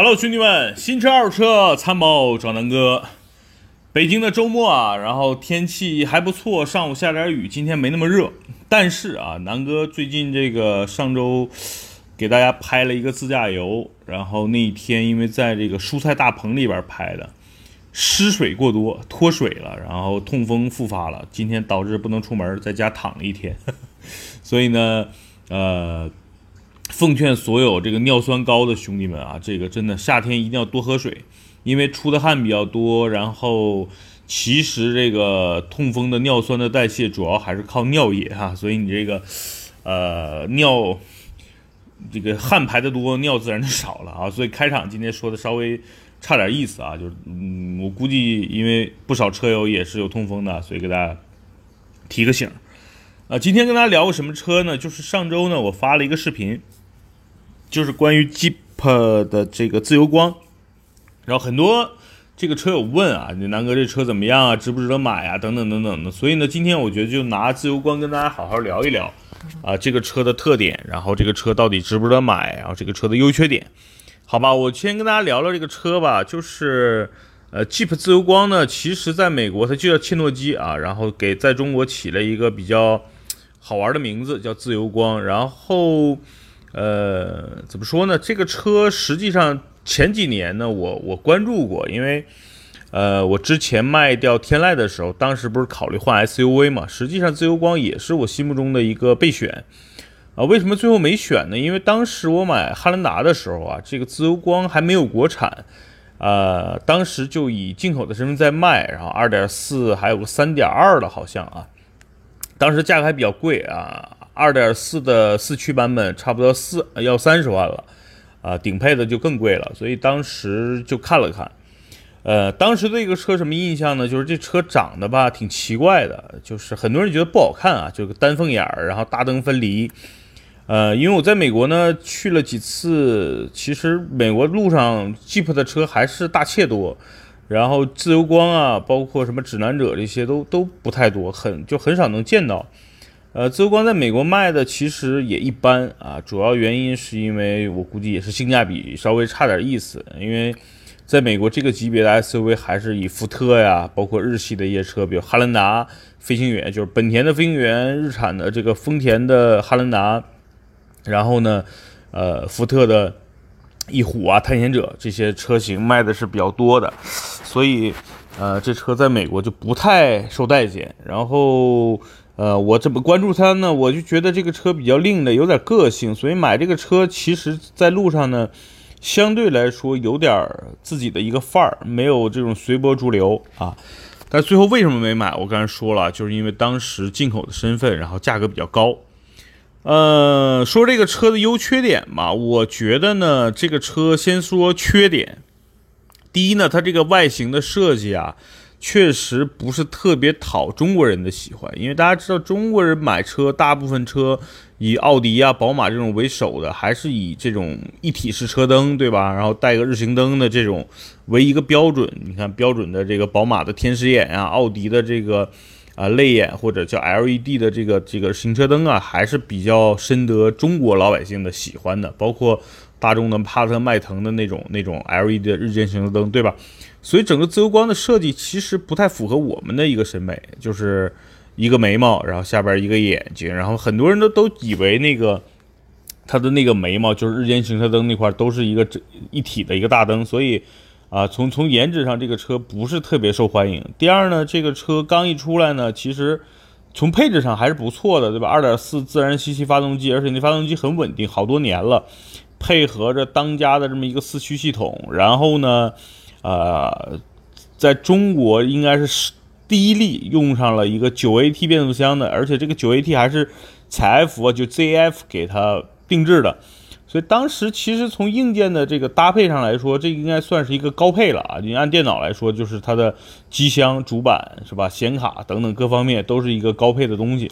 Hello，兄弟们，新车二手车参谋找南哥。北京的周末啊，然后天气还不错，上午下点雨，今天没那么热。但是啊，南哥最近这个上周给大家拍了一个自驾游，然后那一天因为在这个蔬菜大棚里边拍的，失水过多，脱水了，然后痛风复发了，今天导致不能出门，在家躺了一天。所以呢，呃。奉劝所有这个尿酸高的兄弟们啊，这个真的夏天一定要多喝水，因为出的汗比较多。然后其实这个痛风的尿酸的代谢主要还是靠尿液哈，所以你这个呃尿这个汗排的多，尿自然就少了啊。所以开场今天说的稍微差点意思啊，就是嗯，我估计因为不少车友也是有痛风的，所以给大家提个醒啊。今天跟大家聊个什么车呢？就是上周呢我发了一个视频。就是关于 Jeep 的这个自由光，然后很多这个车友问啊，你南哥这车怎么样啊，值不值得买啊，等等等等的。所以呢，今天我觉得就拿自由光跟大家好好聊一聊啊，这个车的特点，然后这个车到底值不值得买，然后这个车的优缺点，好吧？我先跟大家聊聊这个车吧，就是呃，Jeep 自由光呢，其实在美国它就叫切诺基啊，然后给在中国起了一个比较好玩的名字，叫自由光，然后。呃，怎么说呢？这个车实际上前几年呢，我我关注过，因为呃，我之前卖掉天籁的时候，当时不是考虑换 SUV 嘛？实际上自由光也是我心目中的一个备选啊。为什么最后没选呢？因为当时我买汉兰达的时候啊，这个自由光还没有国产，呃，当时就以进口的身份在卖，然后二点四还有个三点二的，好像啊，当时价格还比较贵啊。二点四的四驱版本差不多四要三十万了，啊，顶配的就更贵了，所以当时就看了看，呃，当时这个车什么印象呢？就是这车长得吧挺奇怪的，就是很多人觉得不好看啊，就个单凤眼儿，然后大灯分离，呃，因为我在美国呢去了几次，其实美国路上 Jeep 的车还是大切多，然后自由光啊，包括什么指南者这些都都不太多，很就很少能见到。呃，自由光在美国卖的其实也一般啊，主要原因是因为我估计也是性价比稍微差点意思。因为在美国这个级别的 SUV 还是以福特呀，包括日系的一些车，比如哈兰达、飞行员，就是本田的飞行员，日产的这个丰田的哈兰达，然后呢，呃，福特的翼虎啊、探险者这些车型卖的是比较多的，所以呃，这车在美国就不太受待见。然后。呃，我怎么关注它呢？我就觉得这个车比较另类，有点个性，所以买这个车，其实在路上呢，相对来说有点自己的一个范儿，没有这种随波逐流啊。但最后为什么没买？我刚才说了，就是因为当时进口的身份，然后价格比较高。呃，说这个车的优缺点嘛，我觉得呢，这个车先说缺点。第一呢，它这个外形的设计啊。确实不是特别讨中国人的喜欢，因为大家知道中国人买车，大部分车以奥迪啊、宝马这种为首的，还是以这种一体式车灯，对吧？然后带个日行灯的这种为一个标准。你看标准的这个宝马的天使眼啊，奥迪的这个啊泪眼或者叫 LED 的这个这个行车灯啊，还是比较深得中国老百姓的喜欢的。包括大众的帕萨特、迈腾的那种那种 LED 的日间行车灯，对吧？所以整个自由光的设计其实不太符合我们的一个审美，就是一个眉毛，然后下边一个眼睛，然后很多人都都以为那个它的那个眉毛就是日间行车灯那块都是一个这一体的一个大灯，所以啊，从从颜值上这个车不是特别受欢迎。第二呢，这个车刚一出来呢，其实从配置上还是不错的，对吧？二点四自然吸气发动机，而且那发动机很稳定，好多年了，配合着当家的这么一个四驱系统，然后呢。呃，在中国应该是第一例用上了一个九 AT 变速箱的，而且这个九 AT 还是采埃孚就 ZF 给它定制的，所以当时其实从硬件的这个搭配上来说，这应该算是一个高配了啊。你按电脑来说，就是它的机箱、主板是吧，显卡等等各方面都是一个高配的东西。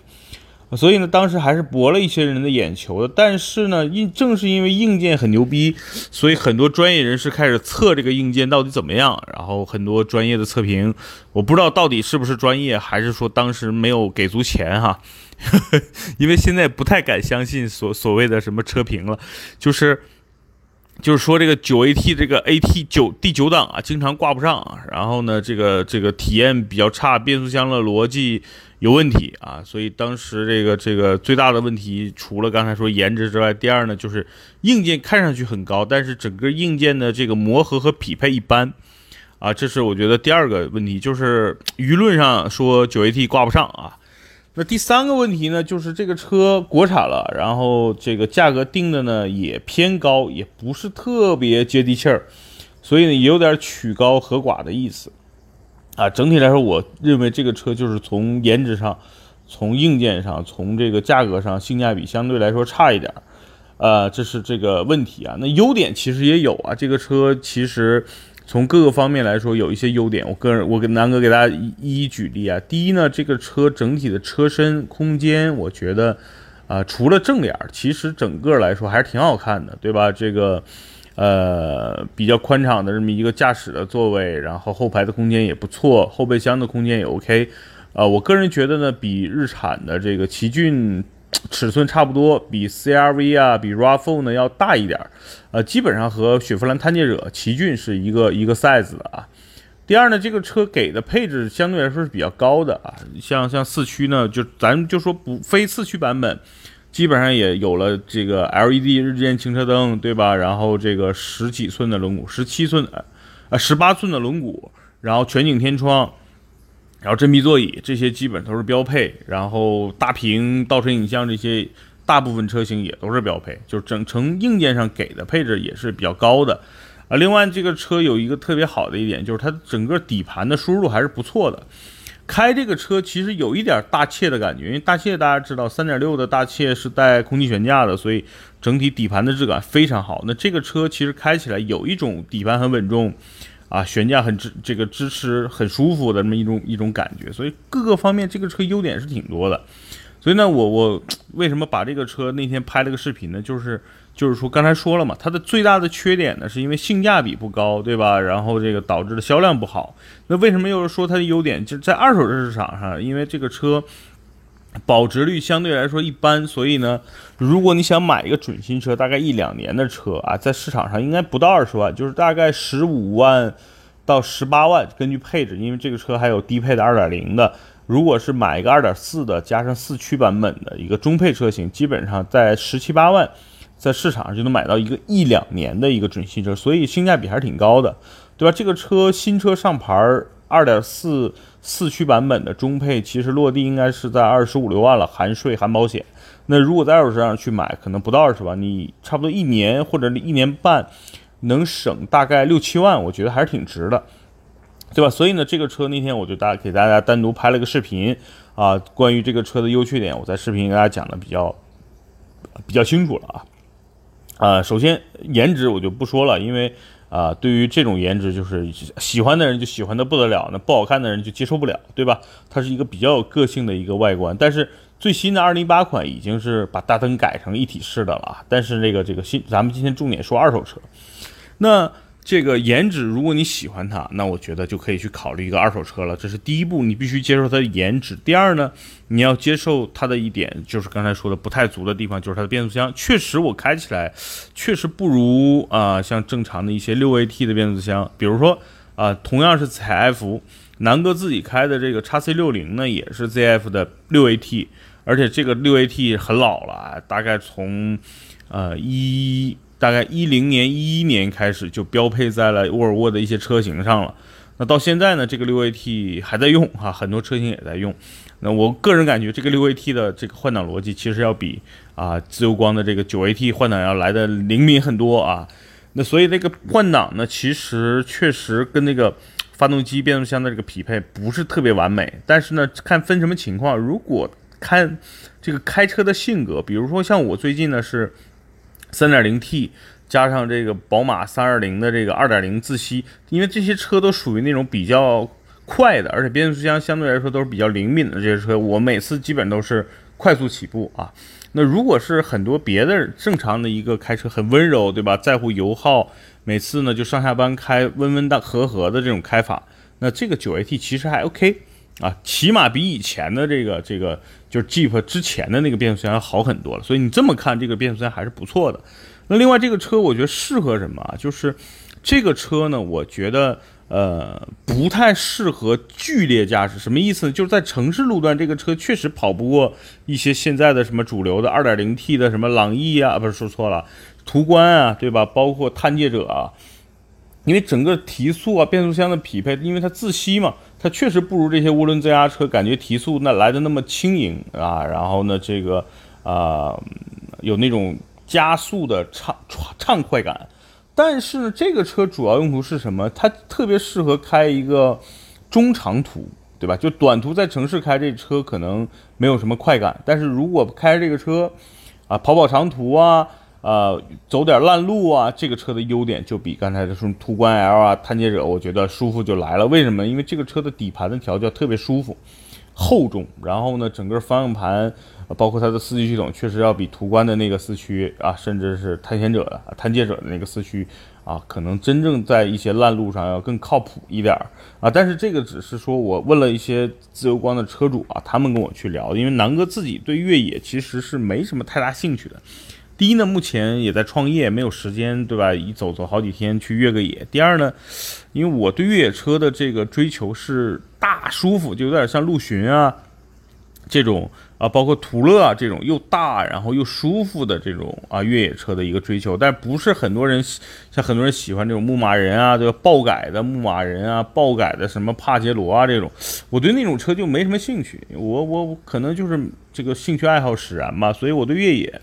所以呢，当时还是博了一些人的眼球的。但是呢，因正是因为硬件很牛逼，所以很多专业人士开始测这个硬件到底怎么样。然后很多专业的测评，我不知道到底是不是专业，还是说当时没有给足钱哈。因为现在不太敢相信所所谓的什么车评了，就是就是说这个九 AT 这个 AT 九第九档啊，经常挂不上，然后呢，这个这个体验比较差，变速箱的逻辑有问题啊，所以当时这个这个最大的问题，除了刚才说颜值之外，第二呢就是硬件看上去很高，但是整个硬件的这个磨合和匹配一般啊，这是我觉得第二个问题，就是舆论上说九 AT 挂不上啊。那第三个问题呢，就是这个车国产了，然后这个价格定的呢也偏高，也不是特别接地气儿，所以呢也有点曲高和寡的意思啊。整体来说，我认为这个车就是从颜值上、从硬件上、从这个价格上，性价比相对来说差一点，呃，这是这个问题啊。那优点其实也有啊，这个车其实。从各个方面来说，有一些优点。我个人，我跟南哥给大家一一举例啊。第一呢，这个车整体的车身空间，我觉得，啊，除了正脸，其实整个来说还是挺好看的，对吧？这个，呃，比较宽敞的这么一个驾驶的座位，然后后排的空间也不错，后备箱的空间也 OK。啊，我个人觉得呢，比日产的这个奇骏。尺寸差不多，比 CRV 啊，比 RAV4 呢要大一点，呃，基本上和雪佛兰探界者、奇骏是一个一个 size 的啊。第二呢，这个车给的配置相对来说是比较高的啊，像像四驱呢，就咱就说不非四驱版本，基本上也有了这个 LED 日间行车灯，对吧？然后这个十几寸的轮毂，十七寸，呃，十八寸的轮毂，然后全景天窗。然后真皮座椅这些基本都是标配，然后大屏倒车影像这些大部分车型也都是标配，就是整成硬件上给的配置也是比较高的啊。另外这个车有一个特别好的一点，就是它整个底盘的舒适度还是不错的。开这个车其实有一点大切的感觉，因为大切大家知道三点六的大切是带空气悬架的，所以整体底盘的质感非常好。那这个车其实开起来有一种底盘很稳重。啊，悬架很支，这个支持很舒服的这么一种一种感觉，所以各个方面这个车优点是挺多的。所以呢，我我为什么把这个车那天拍了个视频呢？就是就是说刚才说了嘛，它的最大的缺点呢，是因为性价比不高，对吧？然后这个导致的销量不好。那为什么又是说它的优点？就是在二手车市场上，因为这个车。保值率相对来说一般，所以呢，如果你想买一个准新车，大概一两年的车啊，在市场上应该不到二十万，就是大概十五万到十八万，根据配置，因为这个车还有低配的二点零的。如果是买一个二点四的加上四驱版本的一个中配车型，基本上在十七八万，在市场上就能买到一个一两年的一个准新车，所以性价比还是挺高的，对吧？这个车新车上牌。二点四四驱版本的中配，其实落地应该是在二十五六万了，含税含保险。那如果在二手车上去买，可能不到二十万，你差不多一年或者一年半能省大概六七万，我觉得还是挺值的，对吧？所以呢，这个车那天我就大给大家单独拍了个视频啊，关于这个车的优缺点，我在视频给大家讲的比较比较清楚了啊。啊，首先颜值我就不说了，因为。啊，对于这种颜值，就是喜欢的人就喜欢的不得了，那不好看的人就接受不了，对吧？它是一个比较有个性的一个外观，但是最新的二零一八款已经是把大灯改成一体式的了，但是那个这个新，咱们今天重点说二手车，那。这个颜值，如果你喜欢它，那我觉得就可以去考虑一个二手车了。这是第一步，你必须接受它的颜值。第二呢，你要接受它的一点，就是刚才说的不太足的地方，就是它的变速箱。确实，我开起来确实不如啊，像正常的一些六 AT 的变速箱。比如说啊，同样是采 F，南哥自己开的这个叉 C 六零呢，也是 ZF 的六 AT，而且这个六 AT 很老了，大概从呃一。大概一零年、一一年开始就标配在了沃尔沃的一些车型上了。那到现在呢，这个六 AT 还在用哈，很多车型也在用。那我个人感觉，这个六 AT 的这个换挡逻辑其实要比啊自由光的这个九 AT 换挡要来的灵敏很多啊。那所以这个换挡呢，其实确实跟那个发动机、变速箱的这个匹配不是特别完美。但是呢，看分什么情况。如果看这个开车的性格，比如说像我最近呢是。三点零 T 加上这个宝马三二零的这个二点零自吸，因为这些车都属于那种比较快的，而且变速箱相对来说都是比较灵敏的这些车，我每次基本都是快速起步啊。那如果是很多别的正常的一个开车很温柔，对吧？在乎油耗，每次呢就上下班开温温的和和的这种开法，那这个九 AT 其实还 OK 啊，起码比以前的这个这个。就是 Jeep 之前的那个变速箱要好很多了。所以你这么看，这个变速箱还是不错的。那另外这个车我觉得适合什么啊？就是这个车呢，我觉得。呃，不太适合剧烈驾驶，什么意思？就是在城市路段，这个车确实跑不过一些现在的什么主流的 2.0T 的什么朗逸啊，不是说错了，途观啊，对吧？包括探界者啊，因为整个提速啊，变速箱的匹配，因为它自吸嘛，它确实不如这些涡轮增压车，感觉提速那来的那么轻盈啊，然后呢，这个啊，有那种加速的畅畅快感。但是呢，这个车主要用途是什么？它特别适合开一个中长途，对吧？就短途在城市开这车可能没有什么快感，但是如果开这个车，啊，跑跑长途啊，呃，走点烂路啊，这个车的优点就比刚才的什么途观 L 啊、探界者，我觉得舒服就来了。为什么？因为这个车的底盘的调教特别舒服，厚重，然后呢，整个方向盘。包括它的四驱系统确实要比途观的那个四驱啊，甚至是探险者的、探界者的那个四驱啊，可能真正在一些烂路上要更靠谱一点啊。但是这个只是说我问了一些自由光的车主啊，他们跟我去聊，因为南哥自己对越野其实是没什么太大兴趣的。第一呢，目前也在创业，没有时间，对吧？一走走好几天去越个野。第二呢，因为我对越野车的这个追求是大舒服，就有点像陆巡啊这种。啊，包括途乐啊这种又大然后又舒服的这种啊越野车的一个追求，但不是很多人像很多人喜欢这种牧马人啊，这个爆改的牧马人啊，爆改的什么帕杰罗啊这种，我对那种车就没什么兴趣。我我可能就是这个兴趣爱好使然吧，所以我对越野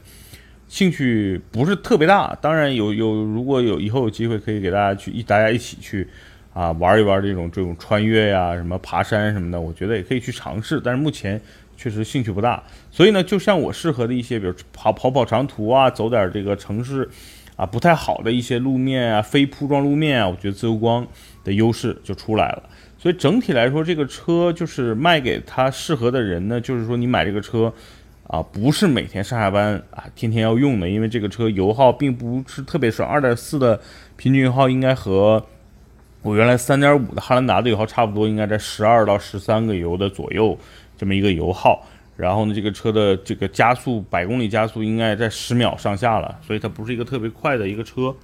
兴趣不是特别大。当然有有如果有以后有机会可以给大家去一大家一起去啊玩一玩这种这种穿越呀什么爬山什么的，我觉得也可以去尝试。但是目前。确实兴趣不大，所以呢，就像我适合的一些，比如跑跑跑长途啊，走点这个城市啊不太好的一些路面啊，非铺装路面啊，我觉得自由光的优势就出来了。所以整体来说，这个车就是卖给他适合的人呢，就是说你买这个车啊，不是每天上下班啊，天天要用的，因为这个车油耗并不是特别省，二点四的平均油耗应该和我原来三点五的汉兰达的油耗差不多，应该在十二到十三个油的左右。这么一个油耗，然后呢，这个车的这个加速百公里加速应该在十秒上下了，所以它不是一个特别快的一个车。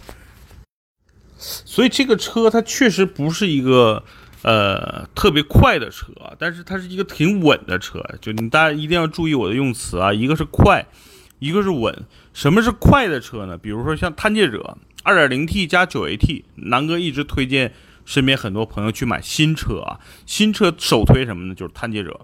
所以这个车它确实不是一个呃特别快的车，但是它是一个挺稳的车。就你大家一定要注意我的用词啊，一个是快，一个是稳。什么是快的车呢？比如说像探界者 2.0T 加 9AT，南哥一直推荐身边很多朋友去买新车啊。新车首推什么呢？就是探界者。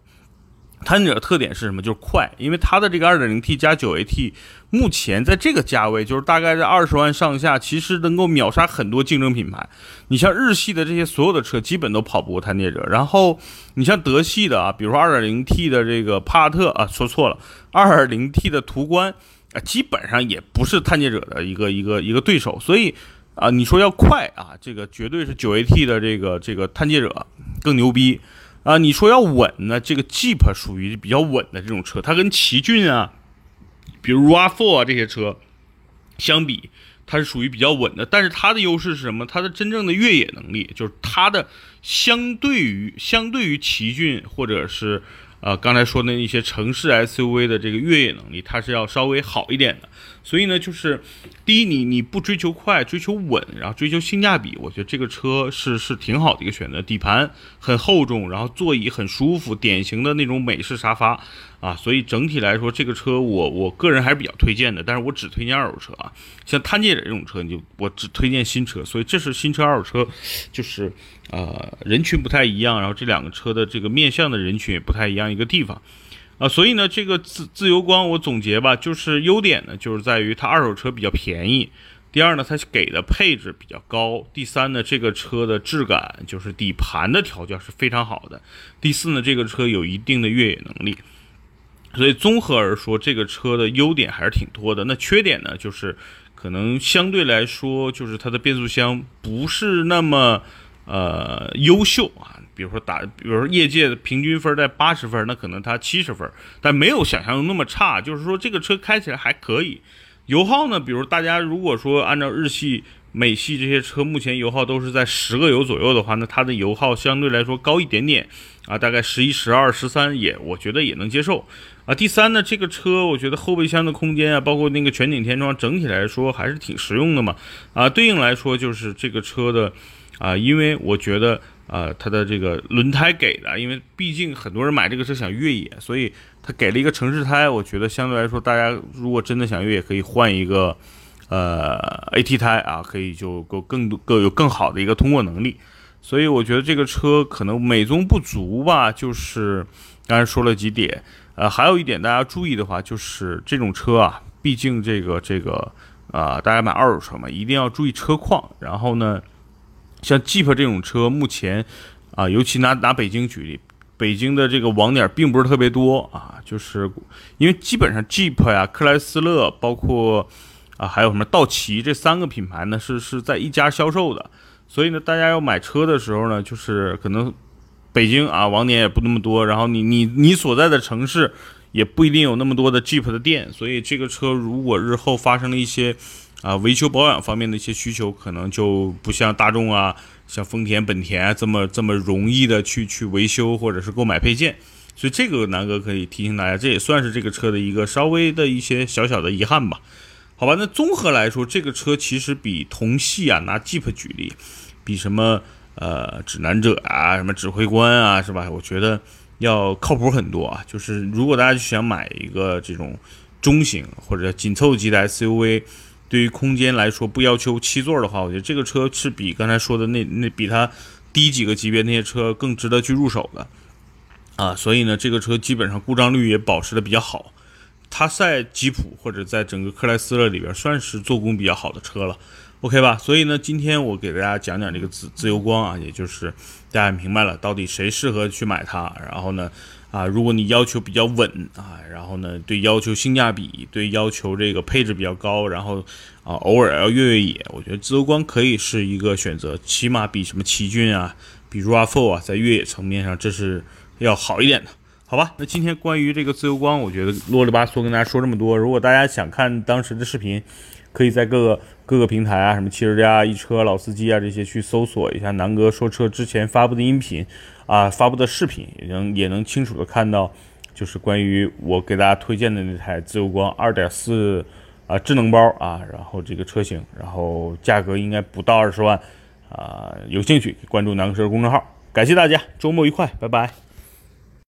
探界者特点是什么？就是快，因为它的这个 2.0T 加 9AT，目前在这个价位，就是大概在二十万上下，其实能够秒杀很多竞争品牌。你像日系的这些所有的车，基本都跑不过探界者。然后你像德系的啊，比如说 2.0T 的这个帕萨特啊，说错了，2.0T 的途观啊，基本上也不是探界者的一个一个一个对手。所以啊，你说要快啊，这个绝对是 9AT 的这个这个探界者更牛逼。啊，你说要稳呢？这个 Jeep 属于比较稳的这种车，它跟奇骏啊，比如 RAV4 啊这些车相比，它是属于比较稳的。但是它的优势是什么？它的真正的越野能力，就是它的相对于相对于奇骏或者是呃刚才说的那些城市 SUV 的这个越野能力，它是要稍微好一点的。所以呢，就是第一，你你不追求快，追求稳，然后追求性价比，我觉得这个车是是挺好的一个选择。底盘很厚重，然后座椅很舒服，典型的那种美式沙发啊。所以整体来说，这个车我我个人还是比较推荐的。但是我只推荐二手车啊，像探界者这种车，你就我只推荐新车。所以这是新车二手车，就是呃人群不太一样，然后这两个车的这个面向的人群也不太一样一个地方。啊，所以呢，这个自自由光我总结吧，就是优点呢，就是在于它二手车比较便宜；第二呢，它给的配置比较高；第三呢，这个车的质感就是底盘的调教是非常好的；第四呢，这个车有一定的越野能力。所以综合而说，这个车的优点还是挺多的。那缺点呢，就是可能相对来说，就是它的变速箱不是那么呃优秀啊。比如说打，比如说业界的平均分在八十分，那可能它七十分，但没有想象中那么差。就是说这个车开起来还可以。油耗呢，比如大家如果说按照日系、美系这些车目前油耗都是在十个油左右的话，那它的油耗相对来说高一点点啊，大概十一、十二、十三也我觉得也能接受啊，第三呢，这个车我觉得后备箱的空间啊，包括那个全景天窗，整体来说还是挺实用的嘛。啊，对应来说就是这个车的啊，因为我觉得啊，它的这个轮胎给的，因为毕竟很多人买这个车想越野，所以它给了一个城市胎。我觉得相对来说，大家如果真的想越野，可以换一个呃 AT 胎啊，可以就够更多更有更好的一个通过能力。所以我觉得这个车可能美中不足吧，就是刚才说了几点。呃，还有一点大家注意的话，就是这种车啊，毕竟这个这个啊，大家买二手车嘛，一定要注意车况。然后呢，像 Jeep 这种车，目前啊，尤其拿拿北京举例，北京的这个网点并不是特别多啊，就是因为基本上 Jeep 呀、克莱斯勒，包括啊还有什么道奇这三个品牌呢，是是在一家销售的，所以呢，大家要买车的时候呢，就是可能。北京啊，网点也不那么多，然后你你你所在的城市也不一定有那么多的 Jeep 的店，所以这个车如果日后发生了一些啊维修保养方面的一些需求，可能就不像大众啊、像丰田、本田这么这么容易的去去维修或者是购买配件，所以这个南哥可以提醒大家，这也算是这个车的一个稍微的一些小小的遗憾吧。好吧，那综合来说，这个车其实比同系啊，拿 Jeep 举例，比什么？呃，指南者啊，什么指挥官啊，是吧？我觉得要靠谱很多啊。就是如果大家想买一个这种中型或者紧凑级的 SUV，对于空间来说不要求七座的话，我觉得这个车是比刚才说的那那比它低几个级别那些车更值得去入手的啊。所以呢，这个车基本上故障率也保持的比较好，它在吉普或者在整个克莱斯勒里边算是做工比较好的车了。OK 吧，所以呢，今天我给大家讲讲这个自自由光啊，也就是大家明白了到底谁适合去买它。然后呢，啊，如果你要求比较稳啊，然后呢，对要求性价比，对要求这个配置比较高，然后啊，偶尔要越越野，我觉得自由光可以是一个选择，起码比什么奇骏啊，比 RAV4 啊，在越野层面上这是要好一点的，好吧？那今天关于这个自由光，我觉得啰里吧嗦跟大家说这么多。如果大家想看当时的视频，可以在各个各个平台啊，什么汽车家、一车、老司机啊这些去搜索一下南哥说车之前发布的音频啊，发布的视频也能也能清楚的看到，就是关于我给大家推荐的那台自由光2.4啊智能包啊，然后这个车型，然后价格应该不到二十万啊，有兴趣关注南哥车公众号，感谢大家，周末愉快，拜拜。